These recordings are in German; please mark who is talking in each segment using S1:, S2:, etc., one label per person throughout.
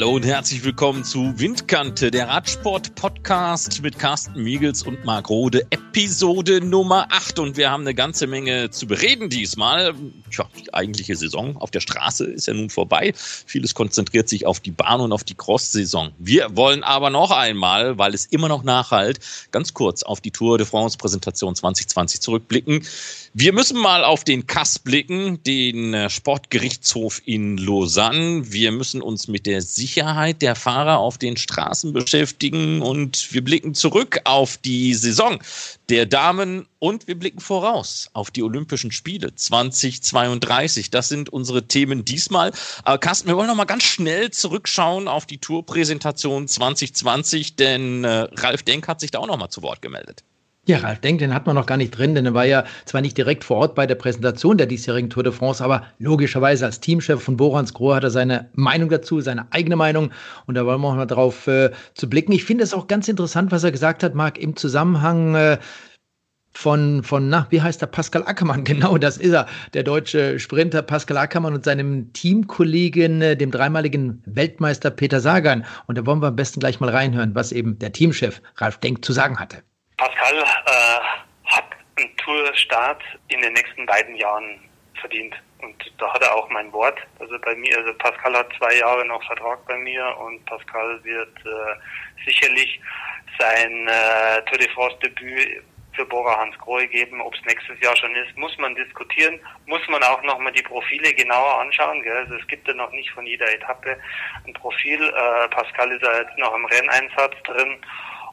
S1: Hallo und herzlich willkommen zu Windkante, der Radsport-Podcast mit Carsten Miegels und Marc Rode, Episode Nummer 8. Und wir haben eine ganze Menge zu bereden diesmal. Tja, die eigentliche Saison auf der Straße ist ja nun vorbei. Vieles konzentriert sich auf die Bahn und auf die Cross-Saison. Wir wollen aber noch einmal, weil es immer noch nachhalt, ganz kurz auf die Tour de France-Präsentation 2020 zurückblicken. Wir müssen mal auf den Kass blicken, den äh, Sportgerichtshof in Lausanne. Wir müssen uns mit der Sicherheit der Fahrer auf den Straßen beschäftigen und wir blicken zurück auf die Saison der Damen und wir blicken voraus auf die Olympischen Spiele 2032. Das sind unsere Themen diesmal. Aber Carsten, wir wollen noch mal ganz schnell zurückschauen auf die Tourpräsentation 2020, denn äh, Ralf Denk hat sich da auch noch mal zu Wort gemeldet.
S2: Ja, Ralf Denk, den hat man noch gar nicht drin, denn er war ja zwar nicht direkt vor Ort bei der Präsentation der diesjährigen Tour de France, aber logischerweise als Teamchef von Borans Grohe hat er seine Meinung dazu, seine eigene Meinung und da wollen wir auch mal drauf äh, zu blicken. Ich finde es auch ganz interessant, was er gesagt hat, Marc, im Zusammenhang äh, von, von, na, wie heißt der? Pascal Ackermann, genau, das ist er, der deutsche Sprinter Pascal Ackermann und seinem Teamkollegen, äh, dem dreimaligen Weltmeister Peter Sagan. Und da wollen wir am besten gleich mal reinhören, was eben der Teamchef Ralf Denk zu sagen hatte.
S3: Pascal äh, hat einen Tourstart in den nächsten beiden Jahren verdient. Und da hat er auch mein Wort. Also bei mir, also Pascal hat zwei Jahre noch Vertrag bei mir und Pascal wird äh, sicherlich sein äh, Tour de France Debüt für Bora Hans Grohe geben. Ob es nächstes Jahr schon ist, muss man diskutieren. Muss man auch nochmal die Profile genauer anschauen. Gell? Also es gibt ja noch nicht von jeder Etappe ein Profil. Äh, Pascal ist ja jetzt noch im Renneinsatz drin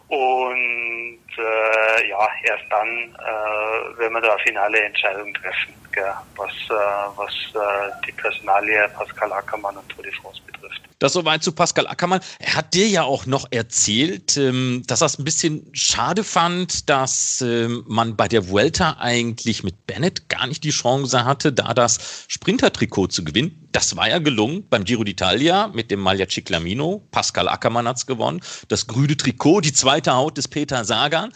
S3: und äh, ja, erst dann äh, werden wir da eine finale Entscheidung treffen, gell, was, äh, was äh, die Personalie Pascal Ackermann und Tour de France betrifft.
S1: Das soweit zu Pascal Ackermann. Er hat dir ja auch noch erzählt, ähm, dass er es ein bisschen schade fand, dass ähm, man bei der Vuelta eigentlich mit Bennett gar nicht die Chance hatte, da das Sprinter-Trikot zu gewinnen. Das war ja gelungen beim Giro d'Italia mit dem Maglia Ciclamino. Pascal Ackermann hat es gewonnen. Das grüne Trikot, die zweite Haut des Peter Sagan.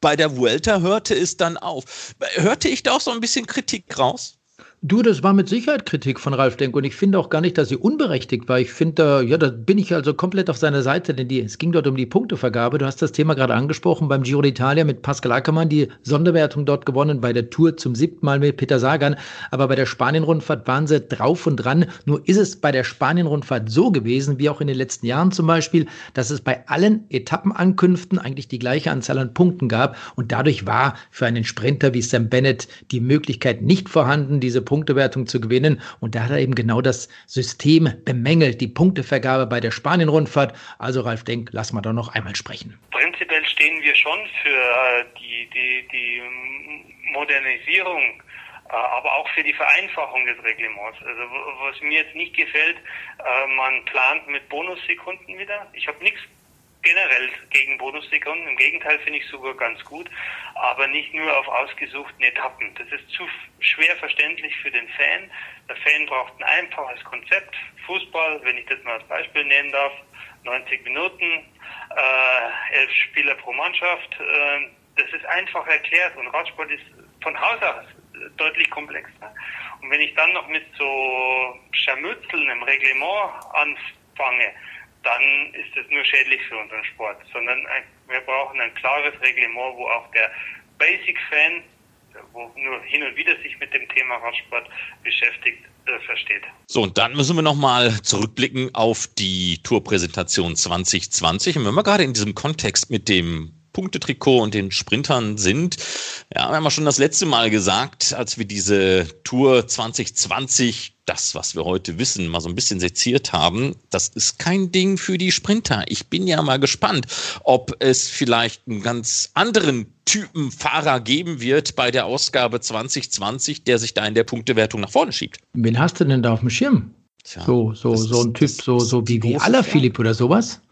S1: Bei der Vuelta hörte es dann auf. Hörte ich da auch so ein bisschen Kritik raus?
S2: Du, das war mit Sicherheit Kritik von Ralf Denk und ich finde auch gar nicht, dass sie unberechtigt war. Ich finde, ja, da bin ich also komplett auf seiner Seite, denn die, es ging dort um die Punktevergabe. Du hast das Thema gerade angesprochen beim Giro d'Italia mit Pascal Ackermann, die Sonderwertung dort gewonnen, bei der Tour zum siebten Mal mit Peter Sagan. Aber bei der Spanien-Rundfahrt waren sie drauf und dran. Nur ist es bei der Spanien-Rundfahrt so gewesen, wie auch in den letzten Jahren zum Beispiel, dass es bei allen Etappenankünften eigentlich die gleiche Anzahl an Punkten gab und dadurch war für einen Sprinter wie Sam Bennett die Möglichkeit nicht vorhanden, diese Punktewertung zu gewinnen. Und da hat er eben genau das System bemängelt, die Punktevergabe bei der Spanien-Rundfahrt. Also Ralf Denk, lass mal doch noch einmal sprechen.
S3: Prinzipiell stehen wir schon für äh, die, die, die Modernisierung äh, aber auch für die Vereinfachung des Reglements. Also was mir jetzt nicht gefällt, äh, man plant mit Bonussekunden wieder. Ich habe nichts generell gegen Bonussekunden. Im Gegenteil finde ich sogar ganz gut, aber nicht nur auf ausgesuchten Etappen. Das ist zu schwer verständlich für den Fan. Der Fan braucht ein einfaches Konzept. Fußball, wenn ich das mal als Beispiel nennen darf, 90 Minuten, äh, elf Spieler pro Mannschaft. Äh, das ist einfach erklärt und Radsport ist von Haus aus deutlich komplexer. Und wenn ich dann noch mit so Scharmützeln im Reglement anfange, dann ist es nur schädlich für unseren Sport, sondern wir brauchen ein klares Reglement, wo auch der Basic-Fan, wo nur hin und wieder sich mit dem Thema Radsport beschäftigt, äh, versteht.
S1: So, und dann müssen wir nochmal zurückblicken auf die Tourpräsentation 2020. Und wenn wir gerade in diesem Kontext mit dem Punktetrikot und den Sprintern sind. Ja, wir haben ja schon das letzte Mal gesagt, als wir diese Tour 2020, das, was wir heute wissen, mal so ein bisschen seziert haben, das ist kein Ding für die Sprinter. Ich bin ja mal gespannt, ob es vielleicht einen ganz anderen Typen Fahrer geben wird bei der Ausgabe 2020, der sich da in der Punktewertung nach vorne schiebt.
S2: Wen hast du denn da auf dem Schirm? Tja, so, so, so ein Typ, so, so wie, wie Alaphilipp oder sowas?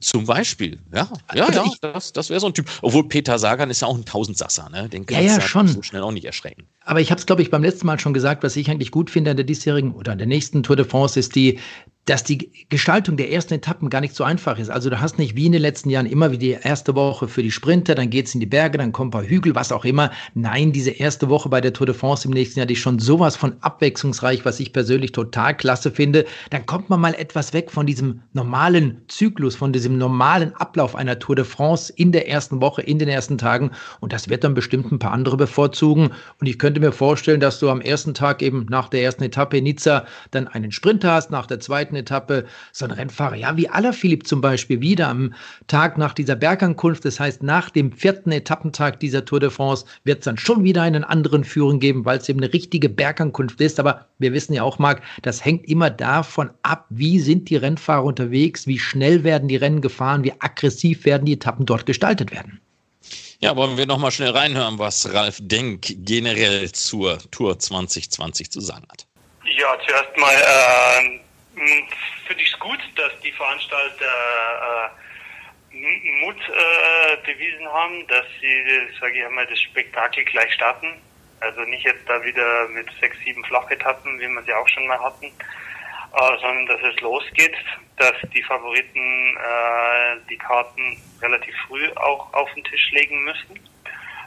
S1: Zum Beispiel, ja, ja, also ja, das, das wäre so ein Typ. Obwohl Peter Sagan ist ja auch ein Tausendsasser, ne?
S2: Den kannst ja, ja, schon.
S1: so schnell auch nicht erschrecken.
S2: Aber ich habe es, glaube ich, beim letzten Mal schon gesagt, was ich eigentlich gut finde an der diesjährigen oder an der nächsten Tour de France ist die dass die Gestaltung der ersten Etappen gar nicht so einfach ist. Also du hast nicht wie in den letzten Jahren immer wie die erste Woche für die Sprinter, dann geht's in die Berge, dann kommen ein paar Hügel, was auch immer. Nein, diese erste Woche bei der Tour de France im nächsten Jahr, die ist schon sowas von abwechslungsreich, was ich persönlich total klasse finde. Dann kommt man mal etwas weg von diesem normalen Zyklus, von diesem normalen Ablauf einer Tour de France in der ersten Woche, in den ersten Tagen. Und das wird dann bestimmt ein paar andere bevorzugen. Und ich könnte mir vorstellen, dass du am ersten Tag eben nach der ersten Etappe in Nizza dann einen Sprinter hast, nach der zweiten zweiten Etappe so ein Rennfahrer, ja, wie Alaphilipp zum Beispiel, wieder am Tag nach dieser Bergankunft, das heißt nach dem vierten Etappentag dieser Tour de France, wird es dann schon wieder einen anderen Führung geben, weil es eben eine richtige Bergankunft ist. Aber wir wissen ja auch, Marc, das hängt immer davon ab, wie sind die Rennfahrer unterwegs, wie schnell werden die Rennen gefahren, wie aggressiv werden die Etappen dort gestaltet werden.
S1: Ja, wollen wir nochmal schnell reinhören, was Ralf Denk generell zur Tour 2020 zu sagen hat.
S3: Ja, zuerst mal äh, finde ich es gut, dass die Veranstalter äh, Mut äh, bewiesen haben, dass sie, sage ich einmal, das Spektakel gleich starten. Also nicht jetzt da wieder mit sechs, sieben Flachetappen, wie wir sie auch schon mal hatten, äh, sondern dass es losgeht, dass die Favoriten äh, die Karten relativ früh auch auf den Tisch legen müssen.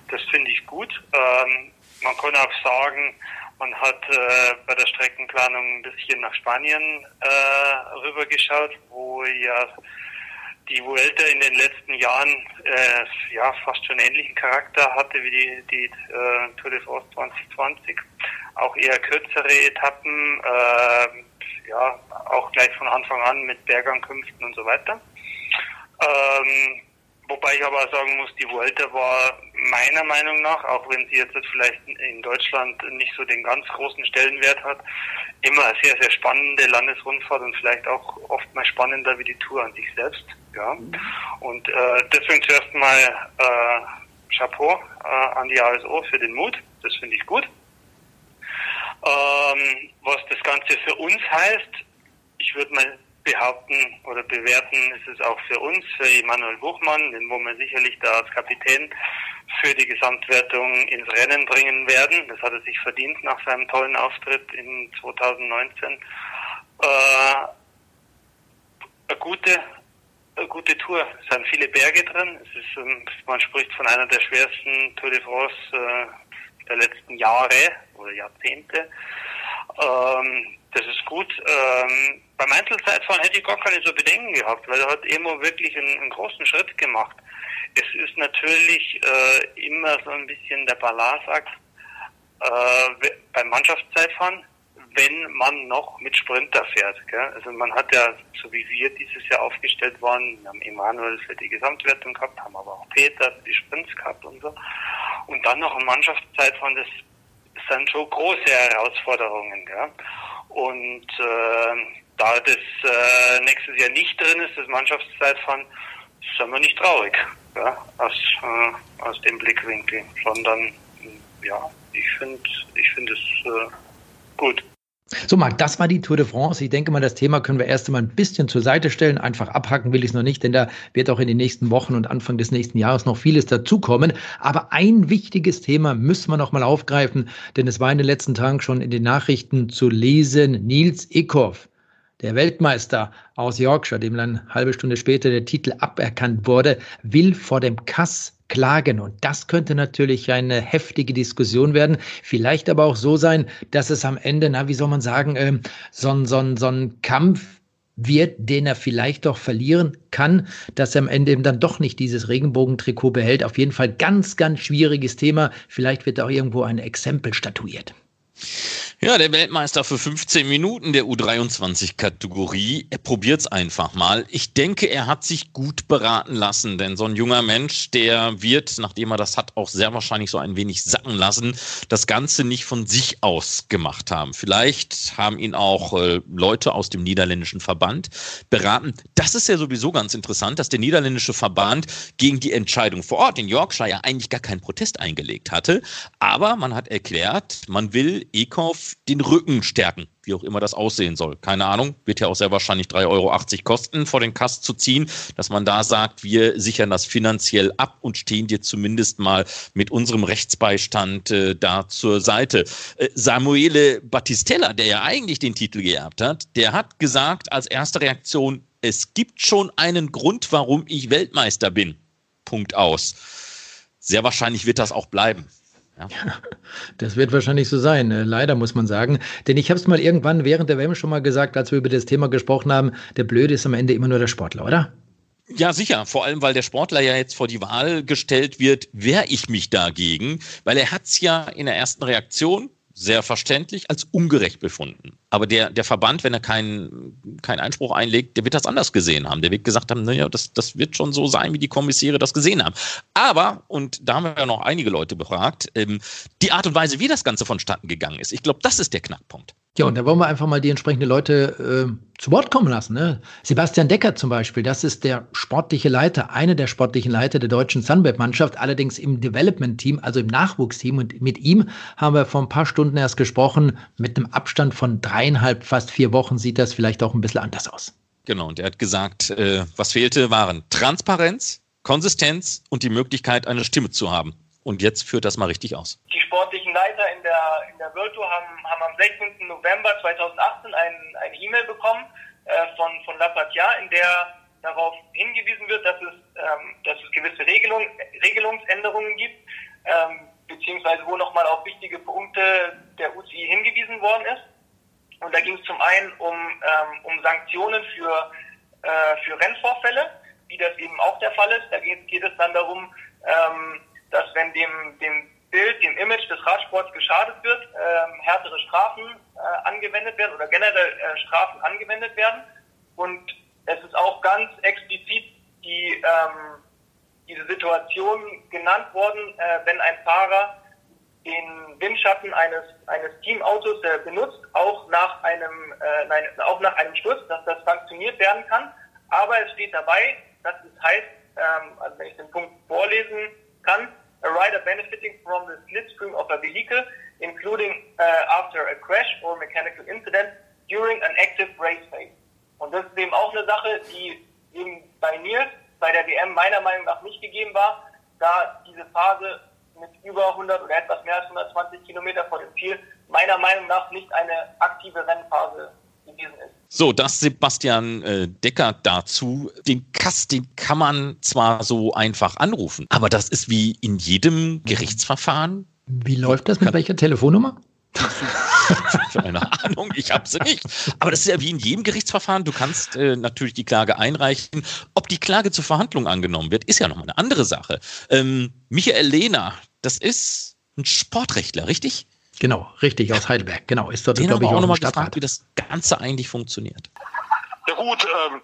S3: Das finde ich gut. Ähm, man kann auch sagen, man hat äh, bei der Streckenplanung ein bisschen nach Spanien äh, rübergeschaut, wo ja die Vuelta in den letzten Jahren äh, ja fast schon ähnlichen Charakter hatte wie die, die äh, Tour de France 2020. Auch eher kürzere Etappen, äh, ja auch gleich von Anfang an mit Bergankünften und so weiter. Ähm, Wobei ich aber sagen muss, die Vuelta war meiner Meinung nach, auch wenn sie jetzt vielleicht in Deutschland nicht so den ganz großen Stellenwert hat, immer eine sehr, sehr spannende Landesrundfahrt und vielleicht auch oft mal spannender wie die Tour an sich selbst. Ja. Und äh, deswegen zuerst mal äh, Chapeau äh, an die ASO für den Mut. Das finde ich gut. Ähm, was das Ganze für uns heißt, ich würde mal behaupten oder bewerten ist es auch für uns, für Emanuel Buchmann, den wo wir sicherlich da als Kapitän für die Gesamtwertung ins Rennen bringen werden. Das hat er sich verdient nach seinem tollen Auftritt in 2019. Äh, eine gute, eine gute Tour. Es sind viele Berge drin. Es ist, ähm, man spricht von einer der schwersten Tour de France äh, der letzten Jahre oder Jahrzehnte. Ähm, das ist gut. Ähm, beim Einzelzeitfahren hätte ich gar keine so Bedenken gehabt, weil er hat Emo wirklich einen, einen großen Schritt gemacht. Es ist natürlich äh, immer so ein bisschen der Balanceakt äh, beim Mannschaftszeitfahren, wenn man noch mit Sprinter fährt. Gell? Also man hat ja, so wie wir dieses Jahr aufgestellt waren, wir haben Emanuel für die Gesamtwertung gehabt, haben aber auch Peter für die Sprints gehabt und so. Und dann noch ein Mannschaftszeitfahren, das sind schon große Herausforderungen. Gell? Und äh, da das äh, nächstes Jahr nicht drin ist, das Mannschaftszeitfahren, sind wir nicht traurig ja, aus, äh, aus dem Blickwinkel, sondern ja, ich finde ich finde es äh, gut.
S2: So, Marc, das war die Tour de France. Ich denke mal, das Thema können wir erst einmal ein bisschen zur Seite stellen. Einfach abhacken will ich es noch nicht, denn da wird auch in den nächsten Wochen und Anfang des nächsten Jahres noch vieles dazukommen. Aber ein wichtiges Thema müssen wir noch mal aufgreifen, denn es war in den letzten Tagen schon in den Nachrichten zu lesen. Nils Eckhoff der Weltmeister aus Yorkshire, dem dann eine halbe Stunde später der Titel aberkannt wurde, will vor dem Kass klagen. Und das könnte natürlich eine heftige Diskussion werden. Vielleicht aber auch so sein, dass es am Ende, na, wie soll man sagen, äh, so, ein so, so ein Kampf wird, den er vielleicht doch verlieren kann, dass er am Ende eben dann doch nicht dieses Regenbogentrikot behält. Auf jeden Fall ganz, ganz schwieriges Thema. Vielleicht wird auch irgendwo ein Exempel statuiert.
S1: Ja, der Weltmeister für 15 Minuten der U23-Kategorie. Er probiert es einfach mal. Ich denke, er hat sich gut beraten lassen, denn so ein junger Mensch, der wird, nachdem er das hat, auch sehr wahrscheinlich so ein wenig sacken lassen, das Ganze nicht von sich aus gemacht haben. Vielleicht haben ihn auch äh, Leute aus dem niederländischen Verband beraten. Das ist ja sowieso ganz interessant, dass der niederländische Verband gegen die Entscheidung vor Ort in Yorkshire eigentlich gar keinen Protest eingelegt hatte. Aber man hat erklärt, man will Ekhoff den Rücken stärken, wie auch immer das aussehen soll. Keine Ahnung, wird ja auch sehr wahrscheinlich 3,80 Euro kosten, vor den Kass zu ziehen, dass man da sagt, wir sichern das finanziell ab und stehen dir zumindest mal mit unserem Rechtsbeistand äh, da zur Seite. Äh, Samuele Battistella, der ja eigentlich den Titel geerbt hat, der hat gesagt als erste Reaktion, es gibt schon einen Grund, warum ich Weltmeister bin. Punkt aus. Sehr wahrscheinlich wird das auch bleiben.
S2: Ja. Das wird wahrscheinlich so sein, äh, leider muss man sagen. Denn ich habe es mal irgendwann während der WM schon mal gesagt, als wir über das Thema gesprochen haben, der Blöde ist am Ende immer nur der Sportler, oder?
S1: Ja, sicher. Vor allem, weil der Sportler ja jetzt vor die Wahl gestellt wird, wehre ich mich dagegen, weil er hat es ja in der ersten Reaktion sehr verständlich als ungerecht befunden. Aber der, der Verband, wenn er keinen keinen Einspruch einlegt, der wird das anders gesehen haben. Der wird gesagt haben, naja, das, das wird schon so sein, wie die Kommissäre das gesehen haben. Aber, und da haben wir ja noch einige Leute befragt, ähm, die Art und Weise, wie das Ganze vonstatten gegangen ist, ich glaube, das ist der Knackpunkt.
S2: Ja, und da wollen wir einfach mal die entsprechenden Leute äh, zu Wort kommen lassen. Ne? Sebastian Decker zum Beispiel, das ist der sportliche Leiter, einer der sportlichen Leiter der deutschen Sunweb-Mannschaft, allerdings im Development-Team, also im Nachwuchsteam. Und mit ihm haben wir vor ein paar Stunden erst gesprochen. Mit einem Abstand von dreieinhalb, fast vier Wochen sieht das vielleicht auch ein bisschen anders aus.
S1: Genau, und er hat gesagt, äh, was fehlte, waren Transparenz, Konsistenz und die Möglichkeit, eine Stimme zu haben. Und jetzt führt das mal richtig aus.
S4: Die sportlichen Leiter in der, in der Tour haben, haben am 16. November 2018 ein, eine E-Mail bekommen äh, von, von Lapatia, in der darauf hingewiesen wird, dass es, ähm, dass es gewisse Regelung, Regelungsänderungen gibt, ähm, beziehungsweise wo nochmal auf wichtige Punkte der UCI hingewiesen worden ist. Und da ging es zum einen um, ähm, um Sanktionen für, äh, für Rennvorfälle, wie das eben auch der Fall ist. Da geht, geht es dann darum, ähm, dass wenn dem, dem Bild, dem Image des Radsports geschadet wird, ähm, härtere Strafen äh, angewendet werden oder generell äh, Strafen angewendet werden. Und es ist auch ganz explizit die, ähm, diese Situation genannt worden, äh, wenn ein Fahrer den Windschatten eines, eines Teamautos äh, benutzt, auch nach einem, äh, nein, auch nach einem Sturz, dass das sanktioniert werden kann. Aber es steht dabei, dass es heißt, ähm, also wenn ich den Punkt vorlesen kann, a rider benefiting from the slipstream of a vehicle, including uh, after a crash or mechanical incident during an active race phase. Und das ist eben auch eine Sache, die eben bei mir bei der WM meiner Meinung nach nicht gegeben war, da diese Phase mit über 100 oder etwas mehr als 120 Kilometer vor dem Ziel meiner Meinung nach nicht eine aktive Rennphase gewesen ist.
S1: So, das Sebastian äh, Decker dazu. Den Kass, den kann man zwar so einfach anrufen, aber das ist wie in jedem Gerichtsverfahren.
S2: Wie läuft das? Mit welcher Telefonnummer?
S1: Keine Ahnung, ich habe sie nicht. Aber das ist ja wie in jedem Gerichtsverfahren. Du kannst äh, natürlich die Klage einreichen. Ob die Klage zur Verhandlung angenommen wird, ist ja nochmal eine andere Sache. Ähm, Michael Lehner, das ist ein Sportrechtler, richtig?
S2: Genau, richtig, aus Heidelberg. Genau,
S1: ist dort, glaube ich, auch nochmal gefragt, wie das Ganze eigentlich funktioniert.
S5: Ja gut, ähm,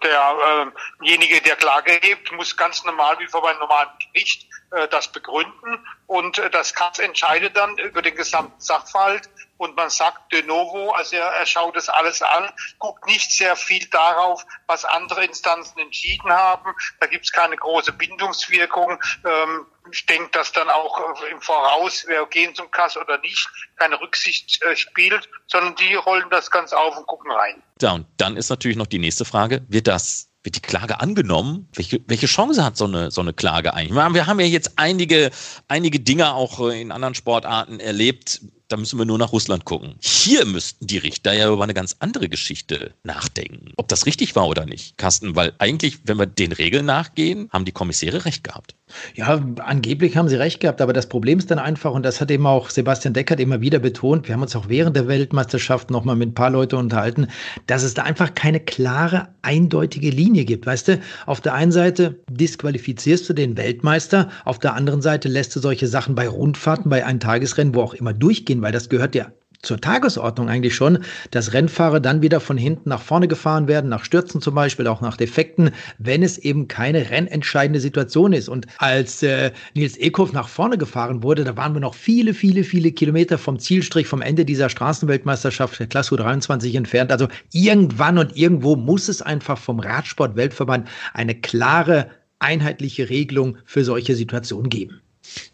S5: derjenige, der Klage hebt, muss ganz normal wie vor einem normalen Gericht äh, das begründen und äh, das Katz entscheidet dann über den gesamten Sachverhalt und man sagt de novo, also er, er schaut das alles an, guckt nicht sehr viel darauf, was andere Instanzen entschieden haben. Da gibt es keine große Bindungswirkung. Ähm, ich denke, dass dann auch im Voraus, wer gehen zum Kass oder nicht, keine Rücksicht äh, spielt, sondern die rollen das ganz auf und gucken rein.
S1: Ja, und dann ist natürlich noch die nächste Frage, wird das wird die Klage angenommen? Welche, welche Chance hat so eine, so eine Klage eigentlich? Wir haben ja jetzt einige, einige Dinge auch äh, in anderen Sportarten erlebt, da müssen wir nur nach Russland gucken. Hier müssten die Richter ja über eine ganz andere Geschichte nachdenken. Ob das richtig war oder nicht, Carsten, weil eigentlich, wenn wir den Regeln nachgehen, haben die Kommissäre recht gehabt.
S2: Ja, angeblich haben sie recht gehabt, aber das Problem ist dann einfach, und das hat eben auch Sebastian Deckert immer wieder betont, wir haben uns auch während der Weltmeisterschaft nochmal mit ein paar Leuten unterhalten, dass es da einfach keine klare, eindeutige Linie gibt. Weißt du, auf der einen Seite disqualifizierst du den Weltmeister, auf der anderen Seite lässt du solche Sachen bei Rundfahrten, bei Eintagesrennen, wo auch immer durchgehen, weil das gehört ja zur Tagesordnung eigentlich schon, dass Rennfahrer dann wieder von hinten nach vorne gefahren werden, nach Stürzen zum Beispiel, auch nach Defekten, wenn es eben keine rennentscheidende Situation ist. Und als äh, Nils Eckhoff nach vorne gefahren wurde, da waren wir noch viele, viele, viele Kilometer vom Zielstrich, vom Ende dieser Straßenweltmeisterschaft der Klasse U23 entfernt. Also irgendwann und irgendwo muss es einfach vom Radsport-Weltverband eine klare, einheitliche Regelung für solche Situationen geben.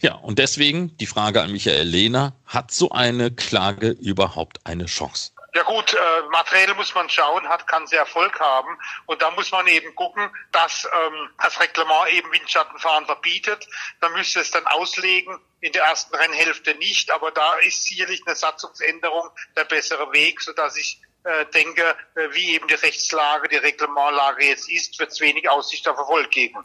S1: Ja, und deswegen die Frage an Michael Lehner, hat so eine Klage überhaupt eine Chance?
S5: Ja gut, äh, materiell muss man schauen, hat kann sie Erfolg haben und da muss man eben gucken, dass ähm, das Reglement eben Windschattenfahren verbietet. Da müsste es dann auslegen, in der ersten Rennhälfte nicht, aber da ist sicherlich eine Satzungsänderung der bessere Weg, sodass ich denke, äh, wie eben die Rechtslage, die Reglementlage jetzt ist, wird es wenig Aussicht auf Erfolg geben.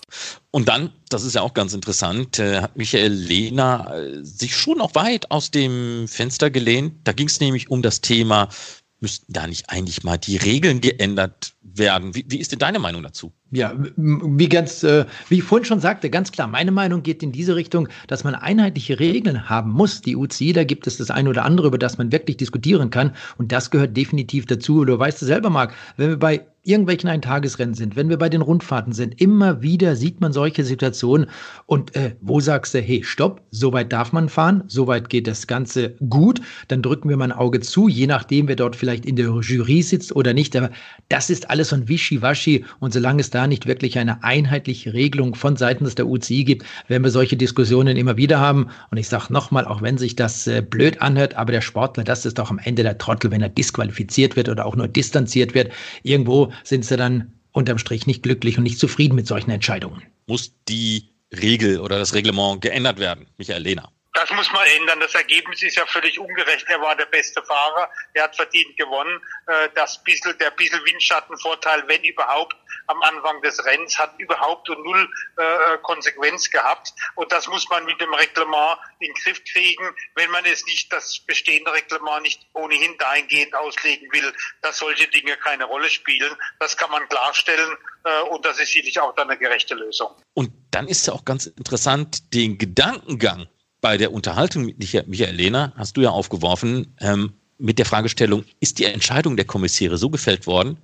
S1: Und dann, das ist ja auch ganz interessant, äh, hat Michael Lehner äh, sich schon noch weit aus dem Fenster gelehnt. Da ging es nämlich um das Thema, müssten da nicht eigentlich mal die Regeln geändert werden? Wie, wie ist denn deine Meinung dazu?
S2: Ja, wie ganz, äh, wie ich vorhin schon sagte, ganz klar, meine Meinung geht in diese Richtung, dass man einheitliche Regeln haben muss. Die UCI, da gibt es das eine oder andere, über das man wirklich diskutieren kann. Und das gehört definitiv dazu. Du weißt es selber, Marc, wenn wir bei irgendwelchen Eintagesrennen sind, wenn wir bei den Rundfahrten sind, immer wieder sieht man solche Situationen. Und äh, wo sagst du, hey, stopp, so weit darf man fahren, so weit geht das Ganze gut, dann drücken wir mal ein Auge zu, je nachdem, wer dort vielleicht in der Jury sitzt oder nicht. Aber das ist alles so ein Wischiwaschi. Und solange es da nicht wirklich eine einheitliche Regelung von seitens der UCI gibt, werden wir solche Diskussionen immer wieder haben. Und ich sage nochmal, auch wenn sich das äh, blöd anhört, aber der Sportler, das ist doch am Ende der Trottel, wenn er disqualifiziert wird oder auch nur distanziert wird. Irgendwo sind sie dann unterm Strich nicht glücklich und nicht zufrieden mit solchen Entscheidungen.
S1: Muss die Regel oder das Reglement geändert werden, Michael Lehner?
S5: Das muss man ändern. Das Ergebnis ist ja völlig ungerecht. Er war der beste Fahrer. Er hat verdient gewonnen. Äh, das bisschen, der bisschen Windschattenvorteil, wenn überhaupt, am Anfang des Rennens hat überhaupt und null äh, Konsequenz gehabt. Und das muss man mit dem Reglement in den Griff kriegen, wenn man es nicht, das bestehende Reglement nicht ohnehin dahingehend auslegen will, dass solche Dinge keine Rolle spielen. Das kann man klarstellen. Äh, und das ist sicherlich auch dann eine gerechte Lösung.
S1: Und dann ist ja auch ganz interessant, den Gedankengang bei der Unterhaltung mit Michael Lehner hast du ja aufgeworfen ähm, mit der Fragestellung, ist die Entscheidung der Kommissäre so gefällt worden,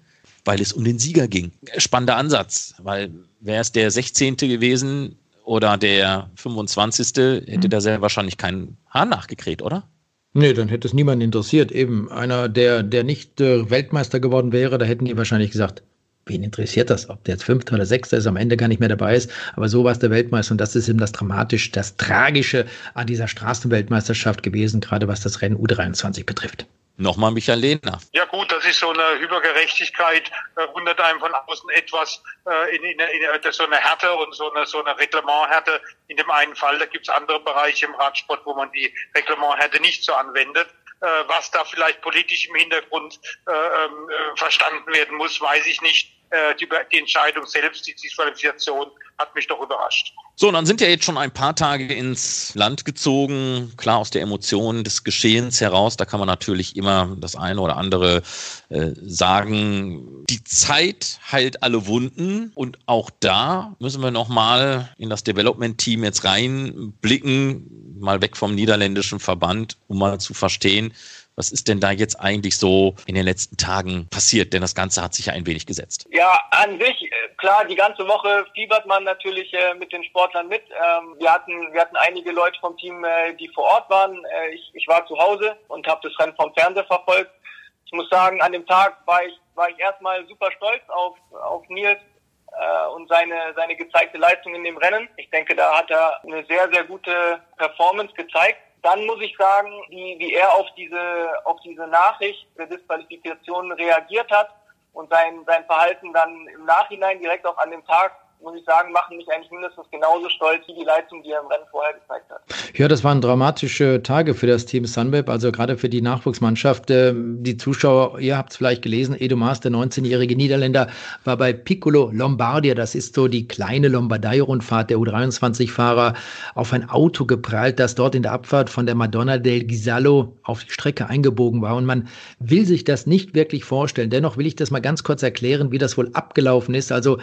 S1: weil es um den Sieger ging? Spannender Ansatz, weil wäre es der 16. gewesen oder der 25. hätte mhm. da sehr wahrscheinlich keinen Hahn nachgekräht, oder?
S2: Nee, dann hätte es niemanden interessiert. Eben einer, der, der nicht äh, Weltmeister geworden wäre, da hätten die wahrscheinlich gesagt, wen interessiert das, ob der jetzt Fünfter oder Sechster ist, am Ende gar nicht mehr dabei ist. Aber so war es der Weltmeister und das ist eben das Dramatische, das Tragische an dieser Straßenweltmeisterschaft gewesen, gerade was das Rennen U23 betrifft.
S1: Nochmal Michael Lehner.
S5: Ja gut, das ist so eine Hypergerechtigkeit, äh, wundert einem von außen etwas äh, in, in, in, so eine Härte und so eine, so eine Reglementhärte. In dem einen Fall, da gibt es andere Bereiche im Radsport, wo man die Reglementhärte nicht so anwendet. Äh, was da vielleicht politisch im Hintergrund äh, ähm, äh, verstanden werden muss, weiß ich nicht. Äh, die, die Entscheidung selbst, die Disqualifikation, hat mich doch überrascht.
S1: So, dann sind ja jetzt schon ein paar Tage ins Land gezogen. Klar, aus der Emotion des Geschehens heraus, da kann man natürlich immer das eine oder andere äh, sagen. Die Zeit heilt alle Wunden und auch da müssen wir nochmal in das Development-Team jetzt reinblicken, mal weg vom niederländischen Verband, um mal zu verstehen, was ist denn da jetzt eigentlich so in den letzten Tagen passiert? Denn das Ganze hat sich ja ein wenig gesetzt.
S4: Ja, an sich, äh, klar, die ganze Woche fiebert man natürlich äh, mit den Sportlern mit. Ähm, wir, hatten, wir hatten einige Leute vom Team, äh, die vor Ort waren. Äh, ich, ich war zu Hause und habe das Rennen vom Fernseher verfolgt. Ich muss sagen, an dem Tag war ich, war ich erstmal super stolz auf, auf Nils äh, und seine, seine gezeigte Leistung in dem Rennen. Ich denke, da hat er eine sehr, sehr gute Performance gezeigt dann muss ich sagen, wie, wie er auf diese, auf diese Nachricht der Disqualifikation reagiert hat und sein, sein Verhalten dann im Nachhinein direkt auch an dem Tag muss ich sagen, machen mich eigentlich mindestens genauso stolz wie die Leistung, die er im Rennen vorher gezeigt hat.
S2: Ja, das waren dramatische Tage für das Team Sunweb, also gerade für die Nachwuchsmannschaft. Ähm, die Zuschauer, ihr habt es vielleicht gelesen, Edo Maas, der 19-jährige Niederländer, war bei Piccolo Lombardia, das ist so die kleine Lombardei-Rundfahrt der U23-Fahrer, auf ein Auto geprallt, das dort in der Abfahrt von der Madonna del Gisallo auf die Strecke eingebogen war. Und man will sich das nicht wirklich vorstellen. Dennoch will ich das mal ganz kurz erklären, wie das wohl abgelaufen ist. Also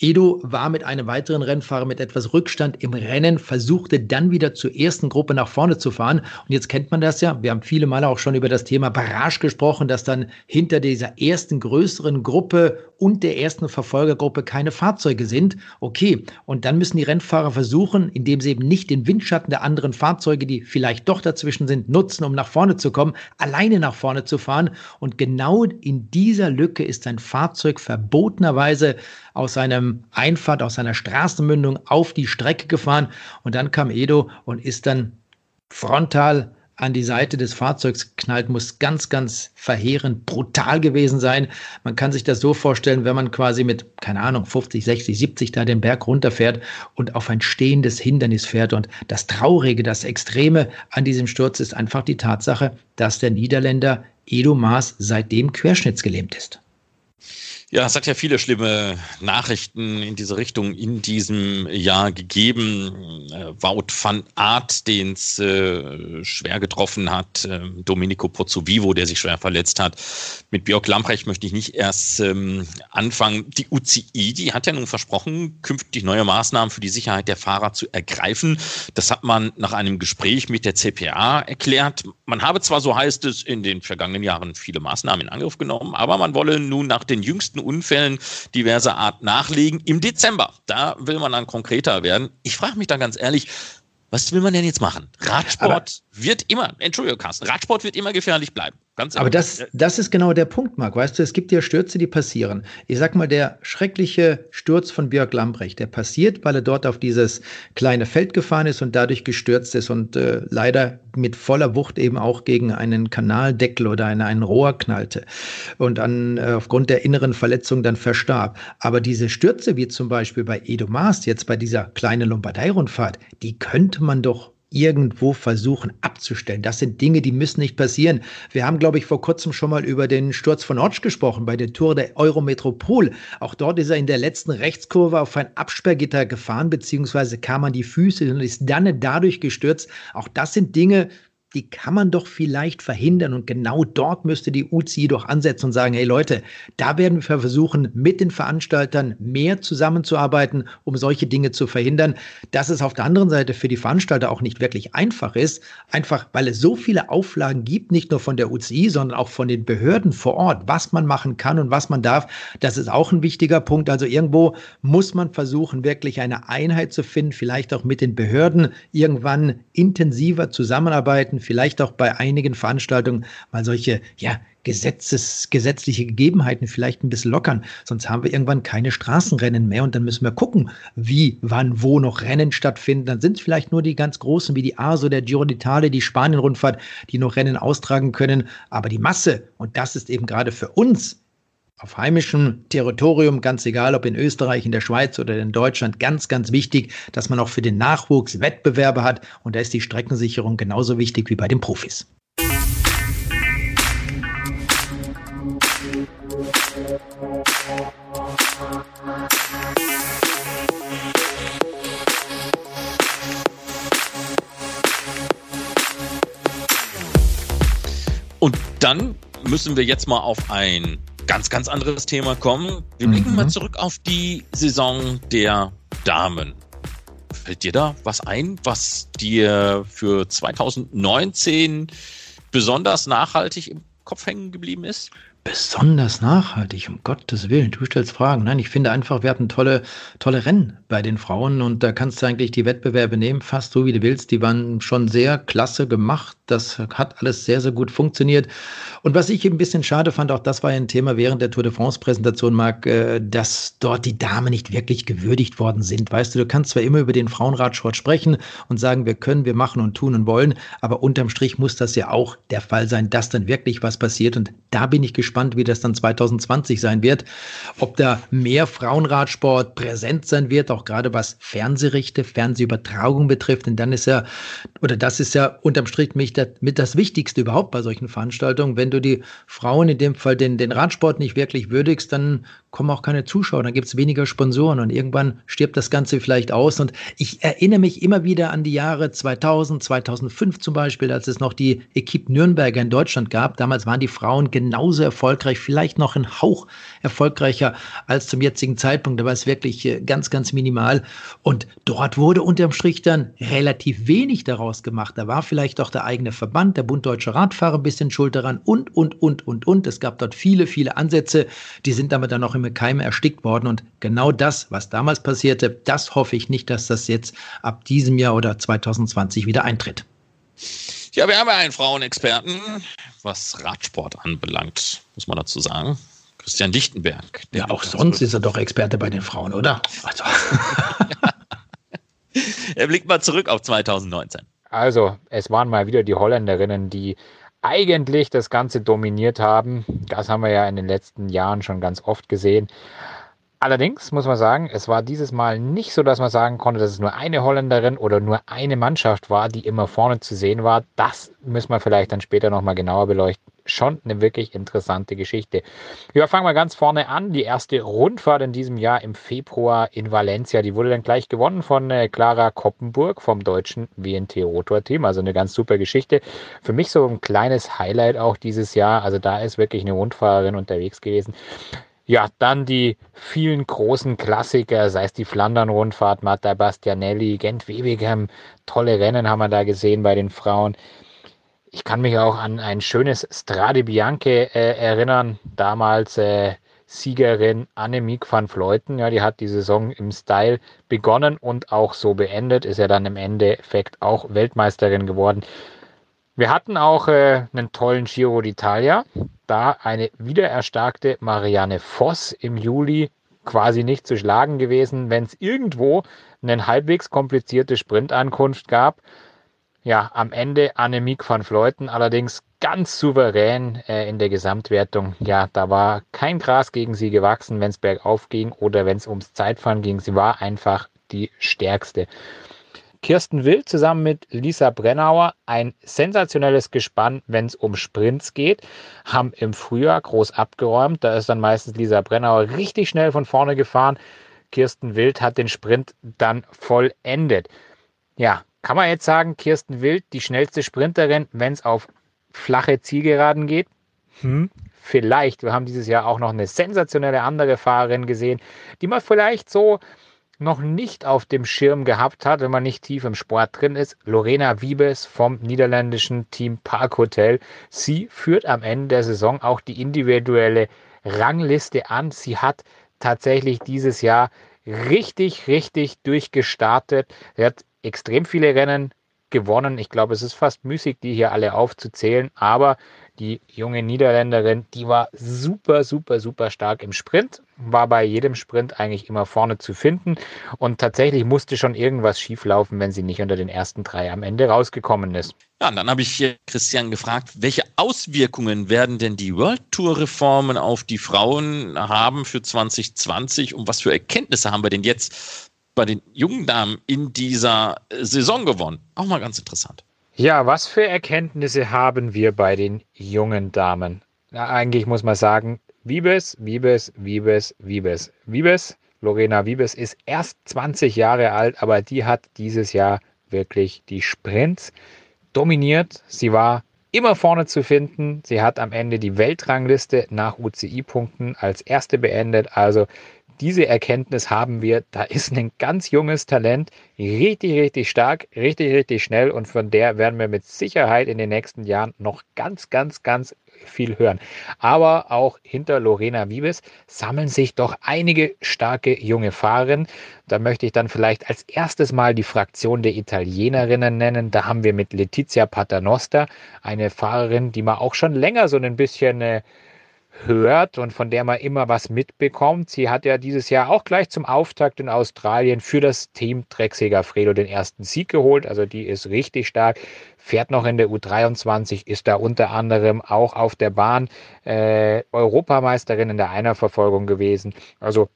S2: Edo war mit einem weiteren Rennfahrer mit etwas Rückstand im Rennen, versuchte dann wieder zur ersten Gruppe nach vorne zu fahren. Und jetzt kennt man das ja. Wir haben viele Male auch schon über das Thema Barrage gesprochen, dass dann hinter dieser ersten größeren Gruppe und der ersten Verfolgergruppe keine Fahrzeuge sind. Okay. Und dann müssen die Rennfahrer versuchen, indem sie eben nicht den Windschatten der anderen Fahrzeuge, die vielleicht doch dazwischen sind, nutzen, um nach vorne zu kommen, alleine nach vorne zu fahren. Und genau in dieser Lücke ist ein Fahrzeug verbotenerweise aus einem seinem Einfahrt, aus seiner Straßenmündung auf die Strecke gefahren und dann kam Edo und ist dann frontal an die Seite des Fahrzeugs knallt, muss ganz, ganz verheerend brutal gewesen sein. Man kann sich das so vorstellen, wenn man quasi mit, keine Ahnung, 50, 60, 70 da den Berg runterfährt und auf ein stehendes Hindernis fährt. Und das Traurige, das Extreme an diesem Sturz ist einfach die Tatsache, dass der Niederländer Edo Maas seitdem querschnittsgelähmt ist.
S1: Ja, es hat ja viele schlimme Nachrichten in diese Richtung in diesem Jahr gegeben. Äh, Wout van Aert, den es äh, schwer getroffen hat, äh, Domenico Pozzovivo, der sich schwer verletzt hat. Mit Björk Lamprecht möchte ich nicht erst ähm, anfangen. Die UCI, die hat ja nun versprochen, künftig neue Maßnahmen für die Sicherheit der Fahrer zu ergreifen. Das hat man nach einem Gespräch mit der CPA erklärt. Man habe zwar, so heißt es, in den vergangenen Jahren viele Maßnahmen in Angriff genommen, aber man wolle nun nach den jüngsten Unfällen diverser Art nachlegen im Dezember. Da will man dann konkreter werden. Ich frage mich da ganz ehrlich, was will man denn jetzt machen? Radsport wird immer, Entschuldigung, Carsten, Radsport wird immer gefährlich bleiben.
S2: Ganz Aber das, das ist genau der Punkt, Marc. Weißt du, es gibt ja Stürze, die passieren. Ich sag mal, der schreckliche Sturz von Björk Lambrecht, der passiert, weil er dort auf dieses kleine Feld gefahren ist und dadurch gestürzt ist und äh, leider mit voller Wucht eben auch gegen einen Kanaldeckel oder eine, ein Rohr knallte und an, äh, aufgrund der inneren Verletzung dann verstarb. Aber diese Stürze, wie zum Beispiel bei Edo Maas, jetzt bei dieser kleinen Lombardei-Rundfahrt, die könnte man doch irgendwo versuchen abzustellen. Das sind Dinge, die müssen nicht passieren. Wir haben, glaube ich, vor kurzem schon mal über den Sturz von Ortsch gesprochen, bei der Tour der Eurometropol. Auch dort ist er in der letzten Rechtskurve auf ein Absperrgitter gefahren, beziehungsweise kam an die Füße und ist dann dadurch gestürzt. Auch das sind Dinge, die kann man doch vielleicht verhindern. Und genau dort müsste die UCI doch ansetzen und sagen, hey Leute, da werden wir versuchen, mit den Veranstaltern mehr zusammenzuarbeiten, um solche Dinge zu verhindern. Dass es auf der anderen Seite für die Veranstalter auch nicht wirklich einfach ist, einfach weil es so viele Auflagen gibt, nicht nur von der UCI, sondern auch von den Behörden vor Ort, was man machen kann und was man darf. Das ist auch ein wichtiger Punkt. Also irgendwo muss man versuchen, wirklich eine Einheit zu finden, vielleicht auch mit den Behörden irgendwann intensiver zusammenarbeiten vielleicht auch bei einigen Veranstaltungen mal solche, ja, Gesetzes, gesetzliche Gegebenheiten vielleicht ein bisschen lockern. Sonst haben wir irgendwann keine Straßenrennen mehr und dann müssen wir gucken, wie, wann, wo noch Rennen stattfinden. Dann sind es vielleicht nur die ganz großen wie die ASO, der Giro d'Italia, die Spanien-Rundfahrt, die noch Rennen austragen können. Aber die Masse, und das ist eben gerade für uns auf heimischem Territorium, ganz egal ob in Österreich, in der Schweiz oder in Deutschland, ganz, ganz wichtig, dass man auch für den Nachwuchs Wettbewerbe hat. Und da ist die Streckensicherung genauso wichtig wie bei den Profis.
S1: Und dann müssen wir jetzt mal auf ein ganz, ganz anderes Thema kommen. Wir blicken mhm. mal zurück auf die Saison der Damen. Fällt dir da was ein, was dir für 2019 besonders nachhaltig im Kopf hängen geblieben ist?
S2: Besonders nachhaltig, um Gottes Willen. Du stellst Fragen. Nein, ich finde einfach, wir hatten tolle, tolle Rennen bei den Frauen und da kannst du eigentlich die Wettbewerbe nehmen, fast so wie du willst. Die waren schon sehr klasse gemacht. Das hat alles sehr, sehr gut funktioniert. Und was ich ein bisschen schade fand, auch das war ein Thema während der Tour de France-Präsentation, Marc, äh, dass dort die Damen nicht wirklich gewürdigt worden sind. Weißt du, du kannst zwar immer über den Frauenradsport sprechen und sagen, wir können, wir machen und tun und wollen, aber unterm Strich muss das ja auch der Fall sein, dass dann wirklich was passiert. Und da bin ich gespannt, wie das dann 2020 sein wird. Ob da mehr Frauenradsport präsent sein wird, auch gerade was Fernsehrichte, Fernsehübertragung betrifft. Denn dann ist ja, oder das ist ja unterm Strich mit das Wichtigste überhaupt bei solchen Veranstaltungen. Wenn du die Frauen in dem Fall den, den Radsport nicht wirklich würdigst, dann kommen auch keine Zuschauer, dann gibt es weniger Sponsoren und irgendwann stirbt das Ganze vielleicht aus. Und ich erinnere mich immer wieder an die Jahre 2000, 2005 zum Beispiel, als es noch die Equipe Nürnberger in Deutschland gab. Damals waren die Frauen genauso erfolgreich, vielleicht noch ein Hauch erfolgreicher als zum jetzigen Zeitpunkt. Da war es wirklich äh, ganz, ganz minimal. Und dort wurde unterm Strich dann relativ wenig daraus gemacht. Da war vielleicht auch der eigene Verband, der Bund Deutscher Radfahrer, ein bisschen schuld daran und, und, und, und, und. Es gab dort viele, viele Ansätze. Die sind aber dann auch im Keime erstickt worden. Und genau das, was damals passierte, das hoffe ich nicht, dass das jetzt ab diesem Jahr oder 2020 wieder eintritt.
S1: Ja, wir haben ja einen Frauenexperten, was Radsport anbelangt, muss man dazu sagen. Christian Lichtenberg.
S2: Ja, auch sonst ist er doch Experte bei den Frauen, oder? Also.
S1: er blickt mal zurück auf 2019.
S6: Also, es waren mal wieder die Holländerinnen, die eigentlich das Ganze dominiert haben. Das haben wir ja in den letzten Jahren schon ganz oft gesehen. Allerdings muss man sagen, es war dieses Mal nicht so, dass man sagen konnte, dass es nur eine Holländerin oder nur eine Mannschaft war, die immer vorne zu sehen war. Das müssen wir vielleicht dann später nochmal genauer beleuchten. Schon eine wirklich interessante Geschichte. Ja, fangen wir ganz vorne an. Die erste Rundfahrt in diesem Jahr im Februar in Valencia. Die wurde dann gleich gewonnen von äh, Clara Koppenburg vom deutschen WNT Rotor Team. Also eine ganz super Geschichte. Für mich so ein kleines Highlight auch dieses Jahr. Also da ist wirklich eine Rundfahrerin unterwegs gewesen. Ja, dann die vielen großen Klassiker, sei es die Flandern-Rundfahrt, Matta Bastianelli, Gent-Wevelgem, tolle Rennen haben wir da gesehen bei den Frauen. Ich kann mich auch an ein schönes Strade Bianche äh, erinnern, damals äh, Siegerin Annemiek van Vleuten. Ja, die hat die Saison im Style begonnen und auch so beendet, ist ja dann im Endeffekt auch Weltmeisterin geworden. Wir hatten auch äh, einen tollen Giro d'Italia, da eine wiedererstarkte Marianne Voss im Juli quasi nicht zu schlagen gewesen, wenn es irgendwo eine halbwegs komplizierte Sprintankunft gab. Ja, am Ende Annemiek van Fleuten allerdings ganz souverän äh, in der Gesamtwertung. Ja, da war kein Gras gegen sie gewachsen, wenn es bergauf ging oder wenn es ums Zeitfahren ging. Sie war einfach die stärkste. Kirsten Wild zusammen mit Lisa Brennauer ein sensationelles Gespann, wenn es um Sprints geht, haben im Frühjahr groß abgeräumt. Da ist dann meistens Lisa Brennauer richtig schnell von vorne gefahren. Kirsten Wild hat den Sprint dann vollendet. Ja, kann man jetzt sagen, Kirsten Wild die schnellste Sprinterin, wenn es auf flache Zielgeraden geht? Hm, vielleicht. Wir haben dieses Jahr auch noch eine sensationelle andere Fahrerin gesehen, die man vielleicht so noch nicht auf dem Schirm gehabt hat, wenn man nicht tief im Sport drin ist, Lorena Wiebes vom niederländischen Team Park Hotel. Sie führt am Ende der Saison auch die individuelle Rangliste an. Sie hat tatsächlich dieses Jahr richtig, richtig durchgestartet. Sie hat extrem viele Rennen gewonnen. Ich glaube, es ist fast müßig, die hier alle aufzuzählen, aber die junge Niederländerin, die war super, super, super stark im Sprint, war bei jedem Sprint eigentlich immer vorne zu finden und tatsächlich musste schon irgendwas schieflaufen, wenn sie nicht unter den ersten drei am Ende rausgekommen ist.
S1: Ja, und dann habe ich hier Christian gefragt, welche Auswirkungen werden denn die World Tour Reformen auf die Frauen haben für 2020 und was für Erkenntnisse haben wir denn jetzt bei den jungen Damen in dieser Saison gewonnen? Auch mal ganz interessant.
S6: Ja, was für Erkenntnisse haben wir bei den jungen Damen? Na, eigentlich muss man sagen, Wiebes, Wiebes, Wiebes, Wiebes. Wiebes, Lorena Wiebes ist erst 20 Jahre alt, aber die hat dieses Jahr wirklich die Sprints dominiert. Sie war immer vorne zu finden. Sie hat am Ende die Weltrangliste nach UCI-Punkten als erste beendet. Also diese Erkenntnis haben wir, da ist ein ganz junges Talent, richtig, richtig stark, richtig, richtig schnell und von der werden wir mit Sicherheit in den nächsten Jahren noch ganz, ganz, ganz viel hören. Aber auch hinter Lorena Wiebes sammeln sich doch einige starke junge Fahrerinnen. Da möchte ich dann vielleicht als erstes mal die Fraktion der Italienerinnen nennen. Da haben wir mit Letizia Paternoster eine Fahrerin, die man auch schon länger so ein bisschen äh, hört und von der man immer was mitbekommt. Sie hat ja dieses Jahr auch gleich zum Auftakt in Australien für das Team Drecksäger Fredo den ersten Sieg geholt. Also die ist richtig stark, fährt noch in der U23, ist da unter anderem auch auf der Bahn äh, Europameisterin in der Einerverfolgung gewesen. Also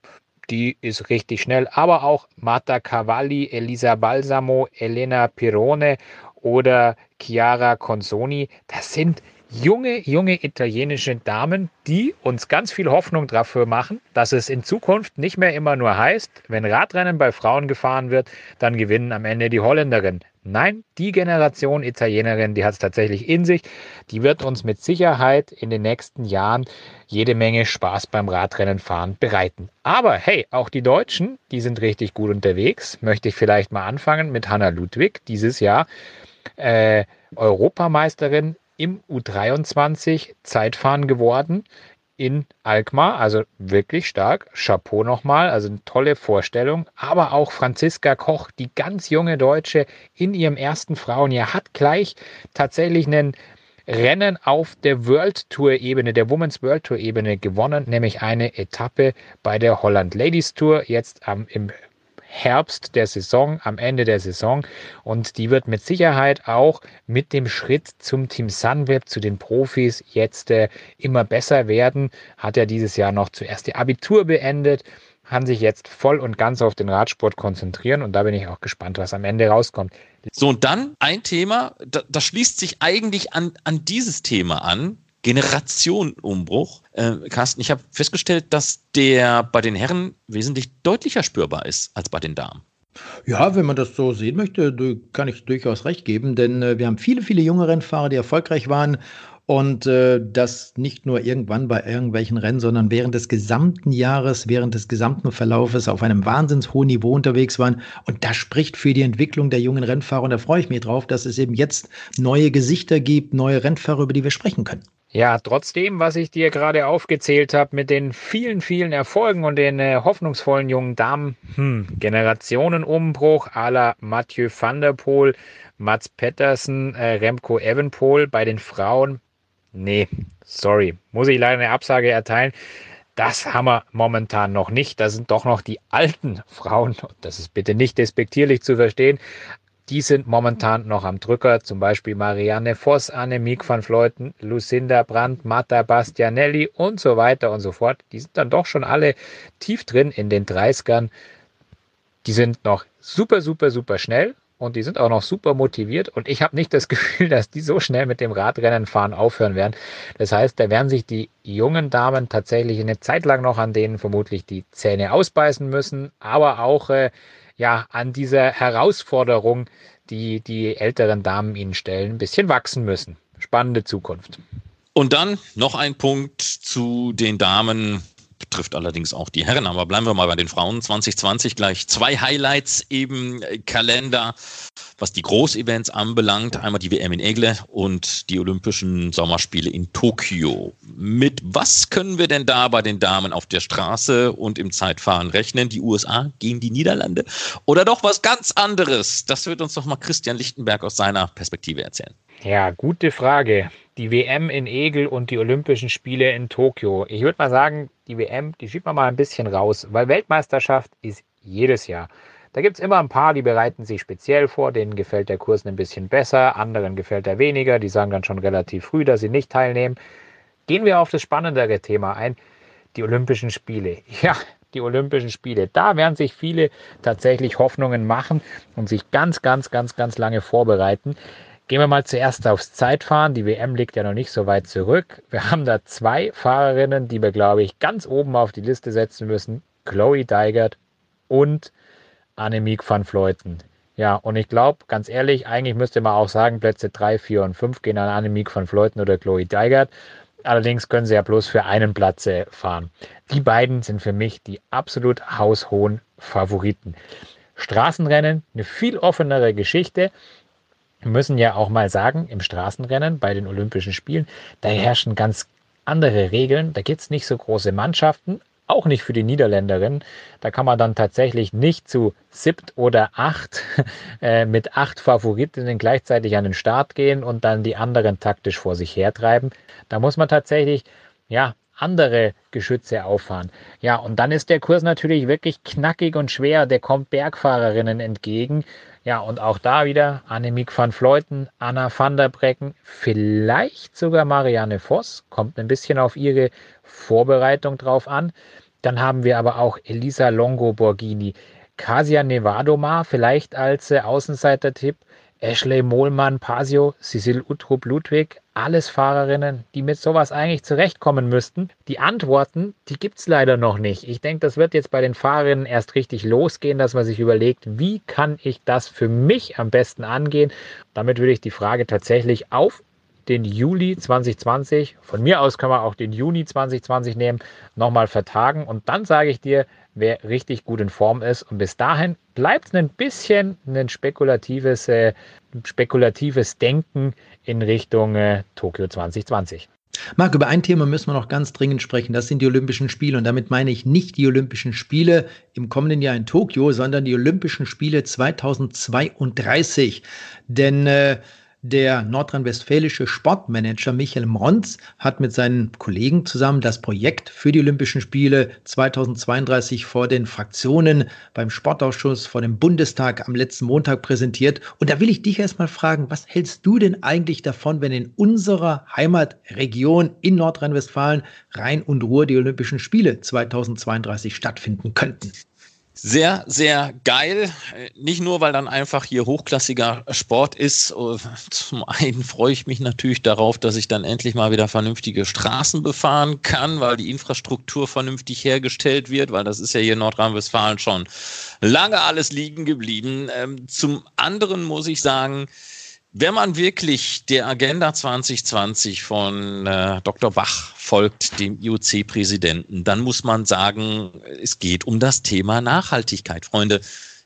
S6: die ist richtig schnell, aber auch Marta Cavalli, Elisa Balsamo, Elena Pirone oder Chiara Consoni, das sind junge, junge italienische Damen, die uns ganz viel Hoffnung dafür machen, dass es in Zukunft nicht mehr immer nur heißt, wenn Radrennen bei Frauen gefahren wird, dann gewinnen am Ende die Holländerinnen. Nein, die Generation Italienerin, die hat es tatsächlich in sich. Die wird uns mit Sicherheit in den nächsten Jahren jede Menge Spaß beim Radrennenfahren bereiten. Aber hey, auch die Deutschen, die sind richtig gut unterwegs. Möchte ich vielleicht mal anfangen mit Hanna Ludwig, dieses Jahr äh, Europameisterin im U23 Zeitfahren geworden in Alkmaar, also wirklich stark. Chapeau nochmal, also eine tolle Vorstellung. Aber auch Franziska Koch, die ganz junge Deutsche in ihrem ersten Frauenjahr, hat gleich tatsächlich einen Rennen auf der World Tour Ebene, der Women's World Tour Ebene gewonnen, nämlich eine Etappe bei der Holland Ladies Tour jetzt ähm, im Herbst der Saison, am Ende der Saison. Und die wird mit Sicherheit auch mit dem Schritt zum Team Sunweb, zu den Profis jetzt äh, immer besser werden. Hat ja dieses Jahr noch zuerst die Abitur beendet, kann sich jetzt voll und ganz auf den Radsport konzentrieren. Und da bin ich auch gespannt, was am Ende rauskommt.
S1: So, und dann ein Thema, das, das schließt sich eigentlich an, an dieses Thema an. Generationenumbruch. Äh, Carsten, ich habe festgestellt, dass der bei den Herren wesentlich deutlicher spürbar ist als bei den Damen.
S2: Ja, wenn man das so sehen möchte, kann ich durchaus recht geben, denn äh, wir haben viele, viele junge Rennfahrer, die erfolgreich waren und äh, das nicht nur irgendwann bei irgendwelchen Rennen, sondern während des gesamten Jahres, während des gesamten Verlaufes auf einem wahnsinns hohen Niveau unterwegs waren. Und das spricht für die Entwicklung der jungen Rennfahrer. Und da freue ich mich drauf, dass es eben jetzt neue Gesichter gibt, neue Rennfahrer, über die wir sprechen können.
S6: Ja, trotzdem, was ich dir gerade aufgezählt habe mit den vielen, vielen Erfolgen und den äh, hoffnungsvollen jungen Damen, hm, Generationenumbruch à la Mathieu van der Poel, Mats Pettersen, äh, Remco Evenpol bei den Frauen. Nee, sorry, muss ich leider eine Absage erteilen. Das haben wir momentan noch nicht. Das sind doch noch die alten Frauen. Das ist bitte nicht despektierlich zu verstehen. Die sind momentan noch am Drücker, zum Beispiel Marianne Voss, Annemiek van Fleuten, Lucinda Brandt, Marta Bastianelli und so weiter und so fort. Die sind dann doch schon alle tief drin in den 30ern. Die sind noch super, super, super schnell und die sind auch noch super motiviert und ich habe nicht das Gefühl, dass die so schnell mit dem Radrennen fahren aufhören werden. Das heißt, da werden sich die jungen Damen tatsächlich eine Zeit lang noch an denen vermutlich die Zähne ausbeißen müssen, aber auch äh, ja, an dieser Herausforderung, die die älteren Damen ihnen stellen, ein bisschen wachsen müssen. Spannende Zukunft.
S1: Und dann noch ein Punkt zu den Damen, betrifft allerdings auch die Herren, aber bleiben wir mal bei den Frauen. 2020 gleich zwei Highlights im Kalender, was die Großevents anbelangt. Einmal die WM in Egle und die Olympischen Sommerspiele in Tokio. Mit was können wir denn da bei den Damen auf der Straße und im Zeitfahren rechnen? Die USA gegen die Niederlande oder doch was ganz anderes? Das wird uns doch mal Christian Lichtenberg aus seiner Perspektive erzählen.
S6: Ja, gute Frage. Die WM in Egel und die Olympischen Spiele in Tokio. Ich würde mal sagen, die WM, die schiebt man mal ein bisschen raus, weil Weltmeisterschaft ist jedes Jahr. Da gibt es immer ein paar, die bereiten sich speziell vor, denen gefällt der Kurs ein bisschen besser, anderen gefällt er weniger, die sagen dann schon relativ früh, dass sie nicht teilnehmen. Gehen wir auf das spannendere Thema ein, die Olympischen Spiele. Ja, die Olympischen Spiele. Da werden sich viele tatsächlich Hoffnungen machen und sich ganz, ganz, ganz, ganz lange vorbereiten. Gehen wir mal zuerst aufs Zeitfahren. Die WM liegt ja noch nicht so weit zurück. Wir haben da zwei Fahrerinnen, die wir, glaube ich, ganz oben auf die Liste setzen müssen. Chloe Deigert und Annemiek van Fleuten. Ja, und ich glaube, ganz ehrlich, eigentlich müsste man auch sagen, Plätze 3, 4 und 5 gehen an Annemiek van Fleuten oder Chloe Deigert. Allerdings können sie ja bloß für einen Platz fahren. Die beiden sind für mich die absolut haushohen Favoriten. Straßenrennen, eine viel offenere Geschichte. Müssen ja auch mal sagen, im Straßenrennen bei den Olympischen Spielen, da herrschen ganz andere Regeln. Da gibt es nicht so große Mannschaften, auch nicht für die Niederländerinnen. Da kann man dann tatsächlich nicht zu siebt oder acht äh, mit acht Favoritinnen gleichzeitig an den Start gehen und dann die anderen taktisch vor sich hertreiben. Da muss man tatsächlich, ja, andere Geschütze auffahren. Ja, und dann ist der Kurs natürlich wirklich knackig und schwer. Der kommt Bergfahrerinnen entgegen, ja, und auch da wieder Annemiek van Fleuten, Anna van der Brecken, vielleicht sogar Marianne Voss, kommt ein bisschen auf ihre Vorbereitung drauf an. Dann haben wir aber auch Elisa Longo Borghini, Kasia Nevadoma, vielleicht als äh, Außenseiter-Tipp, Ashley Mohlmann, Pasio, Cecil Utrup Ludwig, alles Fahrerinnen, die mit sowas eigentlich zurechtkommen müssten. Die Antworten, die gibt es leider noch nicht. Ich denke, das wird jetzt bei den Fahrerinnen erst richtig losgehen, dass man sich überlegt, wie kann ich das für mich am besten angehen. Damit würde ich die Frage tatsächlich auf den Juli 2020, von mir aus können wir auch den Juni 2020 nehmen, nochmal vertagen. Und dann sage ich dir, wer richtig gut in Form ist. Und bis dahin bleibt es ein bisschen ein spekulatives, äh, spekulatives Denken in Richtung äh, Tokio 2020.
S2: Marc, über ein Thema müssen wir noch ganz dringend sprechen. Das sind die Olympischen Spiele. Und damit meine ich nicht die Olympischen Spiele im kommenden Jahr in Tokio, sondern die Olympischen Spiele 2032. Denn äh, Der nordrhein-westfälische Sportmanager Michael Mronz hat mit seinen Kollegen zusammen das Projekt für die Olympischen Spiele 2032 vor den Fraktionen beim Sportausschuss vor dem Bundestag am letzten Montag präsentiert. Und da will ich dich erstmal fragen, was hältst du denn eigentlich davon, wenn in unserer Heimatregion in Nordrhein-Westfalen Rhein und Ruhr die Olympischen Spiele 2032 stattfinden könnten?
S1: Sehr, sehr geil. Nicht nur, weil dann einfach hier hochklassiger Sport ist. Zum einen freue ich mich natürlich darauf, dass ich dann endlich mal wieder vernünftige Straßen befahren kann, weil die Infrastruktur vernünftig hergestellt wird, weil das ist ja hier in Nordrhein-Westfalen schon lange alles liegen geblieben. Ähm, zum anderen muss ich sagen, wenn man wirklich der Agenda 2020 von äh, Dr. Bach folgt, dem IOC-Präsidenten, dann muss man sagen, es geht um das Thema Nachhaltigkeit. Freunde,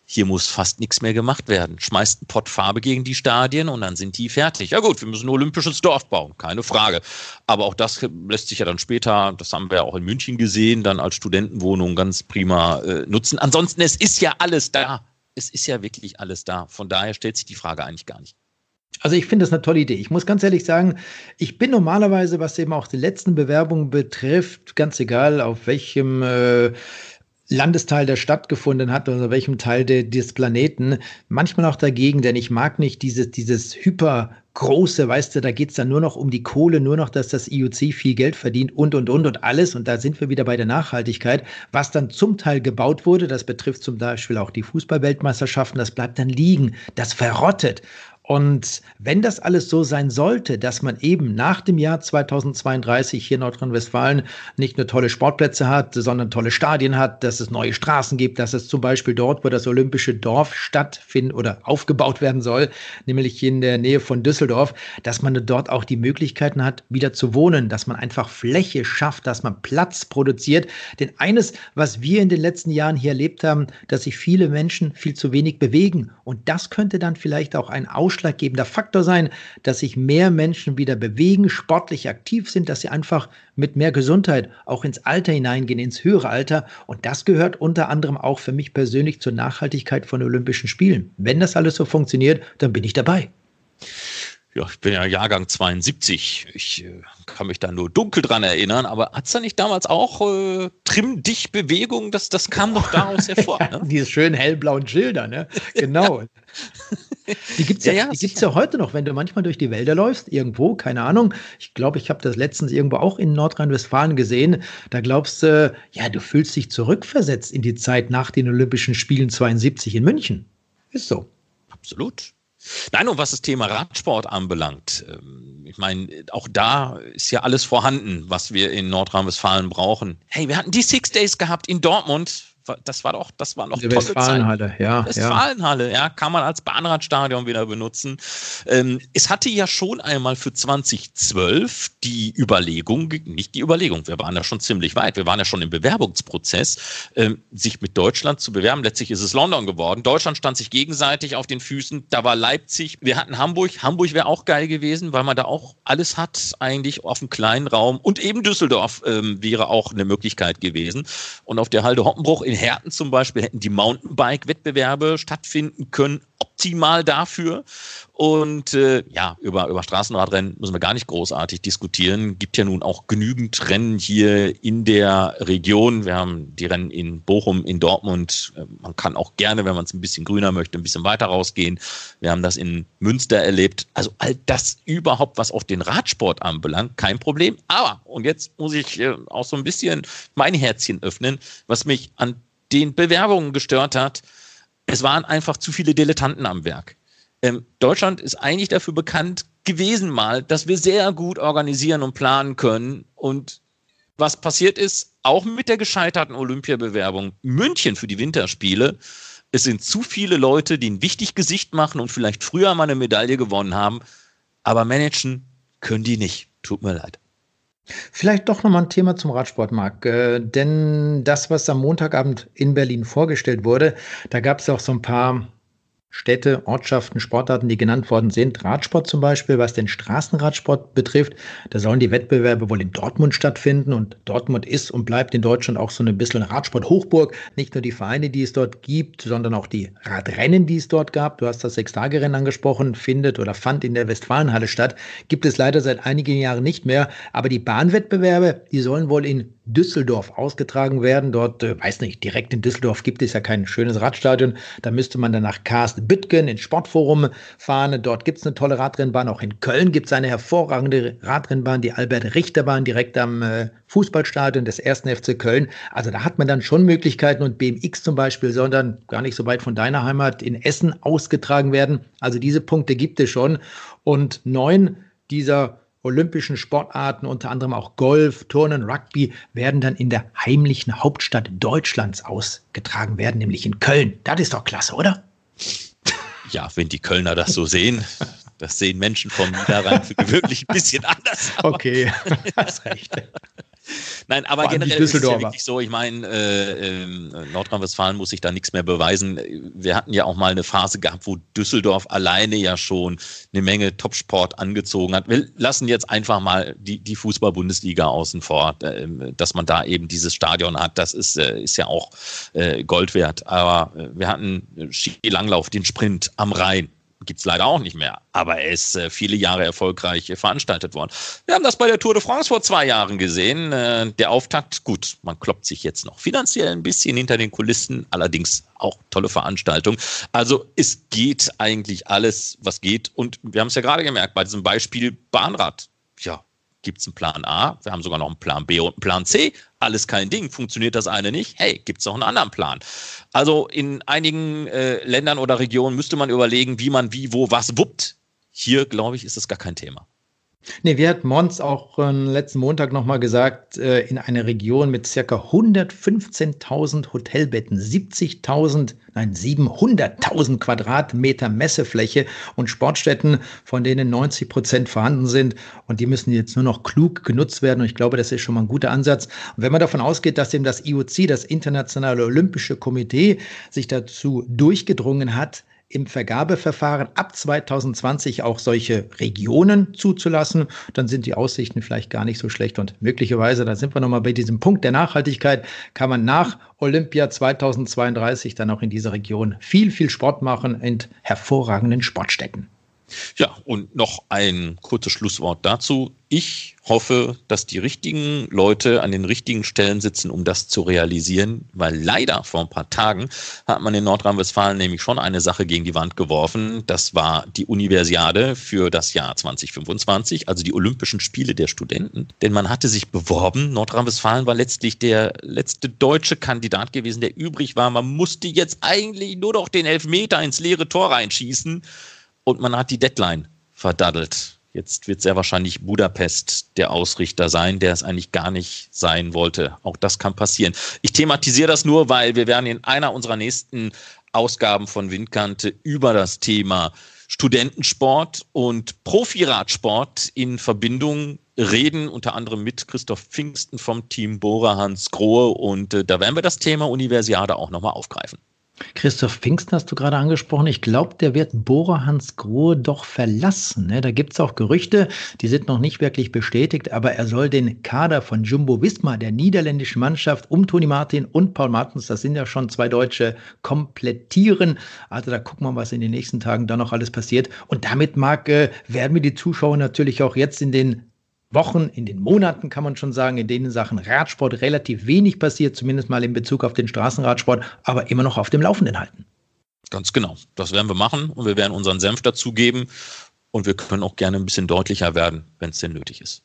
S1: hier muss fast nichts mehr gemacht werden. Schmeißt ein Pott Farbe gegen die Stadien und dann sind die fertig. Ja gut, wir müssen ein olympisches Dorf bauen, keine Frage. Aber auch das lässt sich ja dann später, das haben wir ja auch in München gesehen, dann als Studentenwohnung ganz prima äh, nutzen. Ansonsten, es ist ja alles da. Es ist ja wirklich alles da. Von daher stellt sich die Frage eigentlich gar nicht.
S2: Also ich finde das eine tolle Idee. Ich muss ganz ehrlich sagen, ich bin normalerweise, was eben auch die letzten Bewerbungen betrifft, ganz egal auf welchem äh, Landesteil der stattgefunden hat oder welchem Teil de, des Planeten, manchmal auch dagegen, denn ich mag nicht dieses, dieses hyper große, weißt du, da geht's dann nur noch um die Kohle, nur noch, dass das IOC viel Geld verdient und, und, und und alles. Und da sind wir wieder bei der Nachhaltigkeit. Was dann zum Teil gebaut wurde, das betrifft zum Beispiel auch die Fußballweltmeisterschaften, das bleibt dann liegen, das verrottet. Und wenn das alles so sein sollte, dass man eben nach dem Jahr 2032 hier in Nordrhein-Westfalen nicht nur tolle Sportplätze hat, sondern tolle Stadien hat, dass es neue Straßen gibt, dass es zum Beispiel dort, wo das Olympische Dorf stattfindet oder aufgebaut werden soll, nämlich in der Nähe von Düsseldorf, dass man dort auch die Möglichkeiten hat, wieder zu wohnen, dass man einfach Fläche schafft, dass man Platz produziert. Denn eines, was wir in den letzten Jahren hier erlebt haben, dass sich viele Menschen viel zu wenig bewegen. Und das könnte dann vielleicht auch ein Aus ausschlaggebender Faktor sein, dass sich mehr Menschen wieder bewegen, sportlich aktiv sind, dass sie einfach mit mehr Gesundheit auch ins Alter hineingehen, ins höhere Alter. Und das gehört unter anderem auch für mich persönlich zur Nachhaltigkeit von Olympischen Spielen. Wenn das alles so funktioniert, dann bin ich dabei
S1: ja, ich bin ja Jahrgang 72. Ich äh, kann mich da nur dunkel dran erinnern, aber hat es da nicht damals auch äh, Trimm-Dich-Bewegung? Das, das kam doch daraus hervor.
S2: ja, ne? Diese schönen hellblauen Schilder, ne? Genau. Die gibt's ja, ja, ja die gibt's ja heute noch, wenn du manchmal durch die Wälder läufst, irgendwo, keine Ahnung. Ich glaube, ich habe das letztens irgendwo auch in Nordrhein-Westfalen gesehen. Da glaubst du, ja, du fühlst dich zurückversetzt in die Zeit nach den Olympischen Spielen 72 in München. Ist so.
S1: Absolut. Nein, und was das Thema Radsport anbelangt, ähm, ich meine, auch da ist ja alles vorhanden, was wir in Nordrhein-Westfalen brauchen. Hey, wir hatten die Six Days gehabt in Dortmund das war doch, das war noch
S2: Die Westfalenhalle, ja.
S1: Westfalenhalle, ja. ja, kann man als Bahnradstadion wieder benutzen. Ähm, es hatte ja schon einmal für 2012 die Überlegung, nicht die Überlegung, wir waren ja schon ziemlich weit, wir waren ja schon im Bewerbungsprozess, ähm, sich mit Deutschland zu bewerben. Letztlich ist es London geworden. Deutschland stand sich gegenseitig auf den Füßen. Da war Leipzig, wir hatten Hamburg. Hamburg wäre auch geil gewesen, weil man da auch alles hat, eigentlich auf einem kleinen Raum. Und eben Düsseldorf ähm, wäre auch eine Möglichkeit gewesen. Und auf der Halde Hoppenbruch in in Herten zum Beispiel hätten die Mountainbike-Wettbewerbe stattfinden können, optimal dafür. Und äh, ja, über, über Straßenradrennen müssen wir gar nicht großartig diskutieren. Gibt ja nun auch genügend Rennen hier in der Region. Wir haben die Rennen in Bochum, in Dortmund. Äh, man kann auch gerne, wenn man es ein bisschen grüner möchte, ein bisschen weiter rausgehen. Wir haben das in Münster erlebt. Also all das überhaupt, was auch den Radsport anbelangt, kein Problem. Aber, und jetzt muss ich äh, auch so ein bisschen mein Herzchen öffnen, was mich an den Bewerbungen gestört hat. Es waren einfach zu viele Dilettanten am Werk. Ähm, Deutschland ist eigentlich dafür bekannt gewesen mal, dass wir sehr gut organisieren und planen können. Und was passiert ist, auch mit der gescheiterten Olympiabewerbung München für die Winterspiele, es sind zu viele Leute, die ein wichtig Gesicht machen und vielleicht früher mal eine Medaille gewonnen haben, aber managen können die nicht. Tut mir leid.
S2: Vielleicht doch nochmal ein Thema zum Radsport, Marc. Äh, denn das, was am Montagabend in Berlin vorgestellt wurde, da gab es auch so ein paar Städte, Ortschaften, Sportarten, die genannt worden sind. Radsport zum Beispiel, was den Straßenradsport betrifft, da sollen die Wettbewerbe wohl in Dortmund stattfinden. Und Dortmund ist und bleibt in Deutschland auch so ein bisschen Radsport-Hochburg. Nicht nur die Vereine, die es dort gibt, sondern auch die Radrennen, die es dort gab. Du hast das Sechstagerennen angesprochen, findet oder fand in der Westfalenhalle statt. Gibt es leider seit einigen Jahren nicht mehr. Aber die Bahnwettbewerbe, die sollen wohl in Düsseldorf ausgetragen werden. Dort, äh, weiß nicht, direkt in Düsseldorf gibt es ja kein schönes Radstadion. Da müsste man dann nach Karst Büttgen ins Sportforum fahren. Dort gibt es eine tolle Radrennbahn. Auch in Köln gibt es eine hervorragende Radrennbahn, die Albert-Richter-Bahn direkt am äh, Fußballstadion des 1. FC Köln. Also da hat man dann schon Möglichkeiten und BMX zum Beispiel soll dann gar nicht so weit von deiner Heimat in Essen ausgetragen werden. Also diese Punkte gibt es schon. Und neun dieser olympischen Sportarten, unter anderem auch Golf, Turnen, Rugby, werden dann in der heimlichen Hauptstadt Deutschlands ausgetragen werden, nämlich in Köln. Das ist doch klasse, oder?
S1: Ja, wenn die Kölner das so sehen. Das sehen Menschen vom Niederrhein gewöhnlich ein bisschen anders.
S2: Okay, hast recht.
S1: Nein, aber generell ist es ja wirklich so, ich meine, äh, äh, Nordrhein-Westfalen muss sich da nichts mehr beweisen. Wir hatten ja auch mal eine Phase gehabt, wo Düsseldorf alleine ja schon eine Menge Topsport angezogen hat. Wir lassen jetzt einfach mal die, die Fußball-Bundesliga außen vor, äh, dass man da eben dieses Stadion hat. Das ist, äh, ist ja auch äh, Gold wert. Aber äh, wir hatten Skilanglauf, den Sprint am Rhein gibt es leider auch nicht mehr. Aber er ist äh, viele Jahre erfolgreich äh, veranstaltet worden. Wir haben das bei der Tour de France vor zwei Jahren gesehen. Äh, der Auftakt, gut, man kloppt sich jetzt noch finanziell ein bisschen hinter den Kulissen, allerdings auch tolle Veranstaltung. Also es geht eigentlich alles, was geht. Und wir haben es ja gerade gemerkt bei diesem Beispiel Bahnrad. Ja, gibt es einen Plan A, wir haben sogar noch einen Plan B und einen Plan C. Alles kein Ding. Funktioniert das eine nicht? Hey, gibt es noch einen anderen Plan? Also in einigen äh, Ländern oder Regionen müsste man überlegen, wie man wie, wo, was wuppt. Hier, glaube ich, ist das gar kein Thema.
S2: Nee, wie hat Mons auch äh, letzten Montag nochmal gesagt, äh, in einer Region mit circa 115.000 Hotelbetten, 70.000, nein, 700.000 Quadratmeter Messefläche und Sportstätten, von denen 90 Prozent vorhanden sind. Und die müssen jetzt nur noch klug genutzt werden. Und ich glaube, das ist schon mal ein guter Ansatz. Und wenn man davon ausgeht, dass eben das IOC, das Internationale Olympische Komitee, sich dazu durchgedrungen hat, im Vergabeverfahren ab 2020 auch solche Regionen zuzulassen, dann sind die Aussichten vielleicht gar nicht so schlecht. Und möglicherweise, da sind wir nochmal bei diesem Punkt der Nachhaltigkeit, kann man nach Olympia 2032 dann auch in dieser Region viel, viel Sport machen in hervorragenden Sportstätten.
S1: Ja, und noch ein kurzes Schlusswort dazu. Ich hoffe, dass die richtigen Leute an den richtigen Stellen sitzen, um das zu realisieren, weil leider vor ein paar Tagen hat man in Nordrhein-Westfalen nämlich schon eine Sache gegen die Wand geworfen. Das war die Universiade für das Jahr 2025, also die Olympischen Spiele der Studenten. Denn man hatte sich beworben. Nordrhein-Westfalen war letztlich der letzte deutsche Kandidat gewesen, der übrig war. Man musste jetzt eigentlich nur noch den Elfmeter ins leere Tor reinschießen und man hat die Deadline verdaddelt. Jetzt wird sehr wahrscheinlich Budapest der Ausrichter sein, der es eigentlich gar nicht sein wollte. Auch das kann passieren. Ich thematisiere das nur, weil wir werden in einer unserer nächsten Ausgaben von Windkante über das Thema Studentensport und Profiradsport in Verbindung reden, unter anderem mit Christoph Pfingsten vom Team Bora Hans Grohe. Und äh, da werden wir das Thema Universiade auch nochmal aufgreifen.
S2: Christoph Pfingsten hast du gerade angesprochen. Ich glaube, der wird Bohrer Hans Grohe doch verlassen. Ne? Da gibt es auch Gerüchte, die sind noch nicht wirklich bestätigt, aber er soll den Kader von Jumbo Wismar, der niederländischen Mannschaft, um Toni Martin und Paul Martens, das sind ja schon zwei Deutsche, komplettieren. Also da gucken wir mal, was in den nächsten Tagen da noch alles passiert. Und damit, Marc, äh, werden wir die Zuschauer natürlich auch jetzt in den Wochen, in den Monaten kann man schon sagen, in denen Sachen Radsport relativ wenig passiert, zumindest mal in Bezug auf den Straßenradsport, aber immer noch auf dem Laufenden halten.
S1: Ganz genau. Das werden wir machen und wir werden unseren Senf dazugeben und wir können auch gerne ein bisschen deutlicher werden, wenn es denn nötig ist.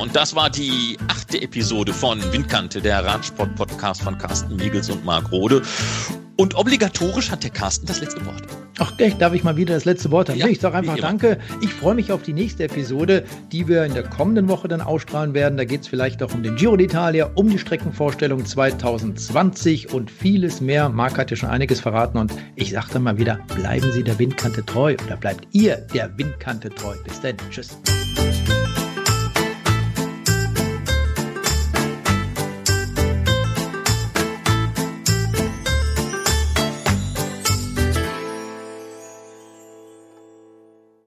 S1: Und das war die achte Episode von Windkante, der Radsport-Podcast von Carsten Miegels und Marc Rode. Und obligatorisch hat der Carsten das letzte Wort.
S2: Ach, echt, darf ich mal wieder das letzte Wort haben? Ja, ich sage einfach Danke. Ich freue mich auf die nächste Episode, die wir in der kommenden Woche dann ausstrahlen werden. Da geht es vielleicht auch um den Giro d'Italia, um die Streckenvorstellung 2020 und vieles mehr. Marc hat ja schon einiges verraten und ich sage dann mal wieder, bleiben Sie der Windkante treu oder bleibt ihr der Windkante treu. Bis dann. Tschüss.